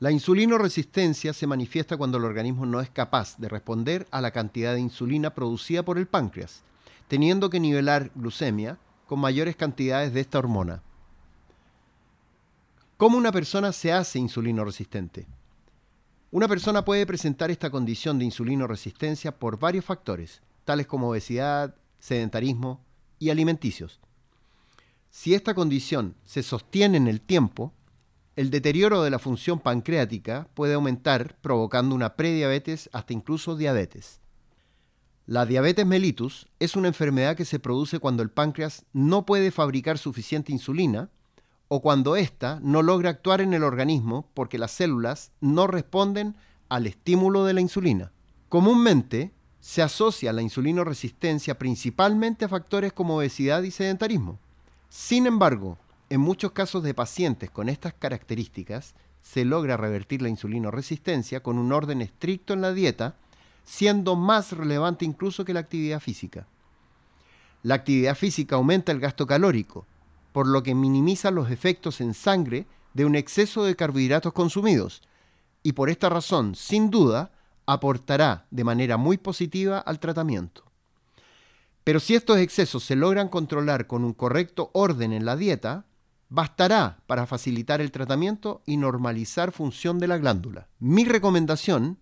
La insulinoresistencia se manifiesta cuando el organismo no es capaz de responder a la cantidad de insulina producida por el páncreas, teniendo que nivelar glucemia con mayores cantidades de esta hormona. ¿Cómo una persona se hace insulinoresistente? Una persona puede presentar esta condición de insulinoresistencia por varios factores, tales como obesidad, sedentarismo y alimenticios. Si esta condición se sostiene en el tiempo, el deterioro de la función pancreática puede aumentar provocando una prediabetes hasta incluso diabetes. La diabetes mellitus es una enfermedad que se produce cuando el páncreas no puede fabricar suficiente insulina o cuando ésta no logra actuar en el organismo porque las células no responden al estímulo de la insulina. Comúnmente se asocia la insulinoresistencia principalmente a factores como obesidad y sedentarismo. Sin embargo, en muchos casos de pacientes con estas características, se logra revertir la insulinoresistencia con un orden estricto en la dieta, siendo más relevante incluso que la actividad física. La actividad física aumenta el gasto calórico, por lo que minimiza los efectos en sangre de un exceso de carbohidratos consumidos, y por esta razón, sin duda, aportará de manera muy positiva al tratamiento. Pero si estos excesos se logran controlar con un correcto orden en la dieta, bastará para facilitar el tratamiento y normalizar función de la glándula. Mi recomendación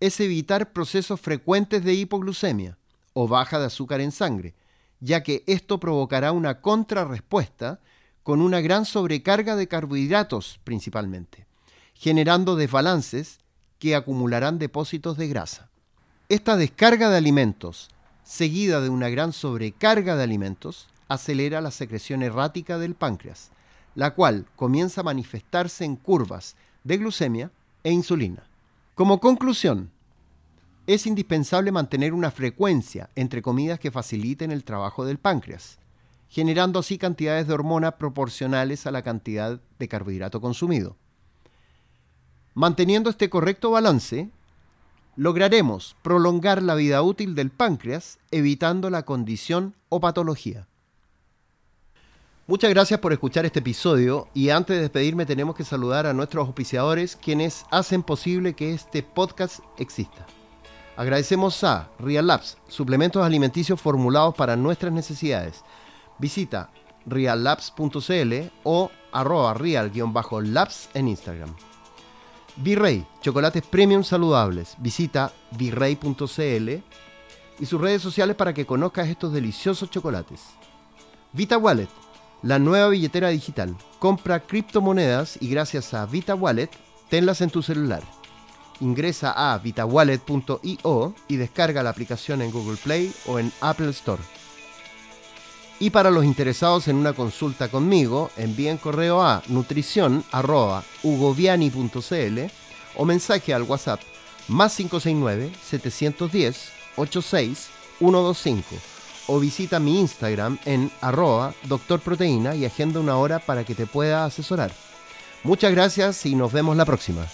es evitar procesos frecuentes de hipoglucemia o baja de azúcar en sangre, ya que esto provocará una contrarrespuesta con una gran sobrecarga de carbohidratos principalmente, generando desbalances que acumularán depósitos de grasa. Esta descarga de alimentos, seguida de una gran sobrecarga de alimentos, acelera la secreción errática del páncreas, la cual comienza a manifestarse en curvas de glucemia e insulina. Como conclusión, es indispensable mantener una frecuencia entre comidas que faciliten el trabajo del páncreas, generando así cantidades de hormona proporcionales a la cantidad de carbohidrato consumido. Manteniendo este correcto balance, lograremos prolongar la vida útil del páncreas evitando la condición o patología. Muchas gracias por escuchar este episodio y antes de despedirme tenemos que saludar a nuestros auspiciadores quienes hacen posible que este podcast exista. Agradecemos a Real Labs, suplementos alimenticios formulados para nuestras necesidades. Visita reallabs.cl o arroba real-labs en Instagram. Virrey, chocolates premium saludables. Visita virrey.cl y sus redes sociales para que conozcas estos deliciosos chocolates. Vita Wallet, la nueva billetera digital. Compra criptomonedas y gracias a Vita Wallet, tenlas en tu celular. Ingresa a vitawallet.io y descarga la aplicación en Google Play o en Apple Store. Y para los interesados en una consulta conmigo, envíen correo a nutrición.ugoviani.cl o mensaje al WhatsApp más 569 710 86 125 o visita mi Instagram en arroba doctorproteína y agenda una hora para que te pueda asesorar. Muchas gracias y nos vemos la próxima.